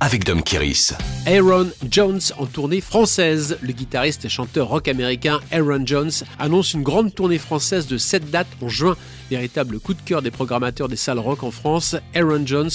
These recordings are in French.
avec Dom Kiris. Aaron Jones en tournée française. Le guitariste et chanteur rock américain Aaron Jones annonce une grande tournée française de 7 dates en juin. Véritable coup de cœur des programmateurs des salles rock en France, Aaron Jones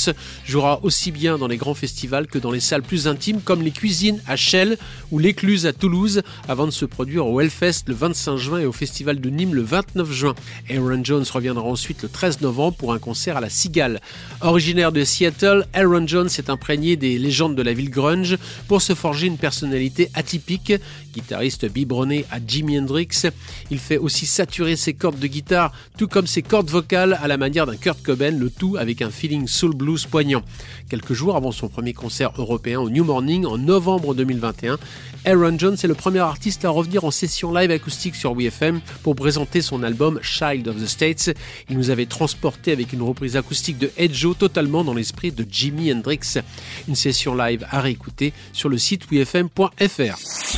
jouera aussi bien dans les grands festivals que dans les salles plus intimes comme les Cuisines à Chelles ou l'Écluse à Toulouse avant de se produire au Hellfest le 25 juin et au Festival de Nîmes le 29 juin. Aaron Jones reviendra ensuite le 13 novembre pour un concert à la Cigale. Originaire de Seattle, Aaron Jones s'est imprégné des légendes de la ville grunge pour se forger une personnalité atypique. Guitariste biberonné à Jimi Hendrix, il fait aussi saturer ses cordes de guitare, tout comme ses cordes vocales à la manière d'un Kurt Cobain, le tout avec un feeling soul blues poignant. Quelques jours avant son premier concert européen au New Morning en novembre 2021, Aaron Jones est le premier artiste à revenir en session live acoustique sur WFM pour présenter son album Child of the States. Il nous avait transporté avec une reprise acoustique de Ed Joe totalement dans l'esprit de Jimi Hendrix. Une session live à réécouter sur le site wfm.fr.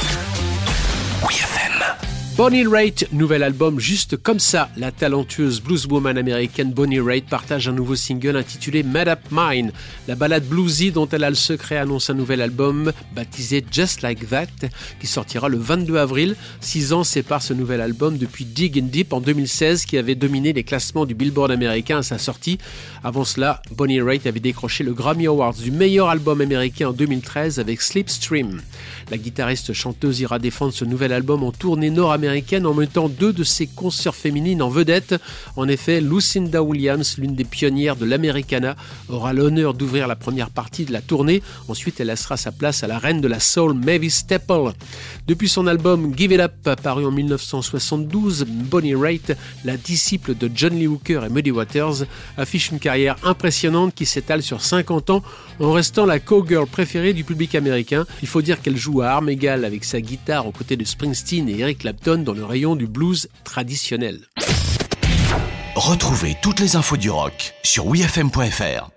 Bonnie Raitt, nouvel album juste comme ça. La talentueuse blueswoman américaine Bonnie Raitt partage un nouveau single intitulé Mad Up Mine. La balade bluesy dont elle a le secret annonce un nouvel album baptisé Just Like That qui sortira le 22 avril. Six ans séparent ce nouvel album depuis Dig and Deep en 2016 qui avait dominé les classements du Billboard américain à sa sortie. Avant cela, Bonnie Raitt avait décroché le Grammy Awards du meilleur album américain en 2013 avec Slipstream. La guitariste chanteuse ira défendre ce nouvel album en tournée nord-américaine américaine en mettant deux de ses concerts féminines en vedette. En effet, Lucinda Williams, l'une des pionnières de l'Americana, aura l'honneur d'ouvrir la première partie de la tournée. Ensuite, elle laissera sa place à la reine de la soul, Mavis Staple. Depuis son album Give It Up, paru en 1972, Bonnie Raitt, la disciple de John Lee Hooker et Muddy Waters, affiche une carrière impressionnante qui s'étale sur 50 ans en restant la cowgirl préférée du public américain. Il faut dire qu'elle joue à armes égales avec sa guitare aux côtés de Springsteen et Eric Clapton dans le rayon du blues traditionnel. Retrouvez toutes les infos du rock sur wfm.fr.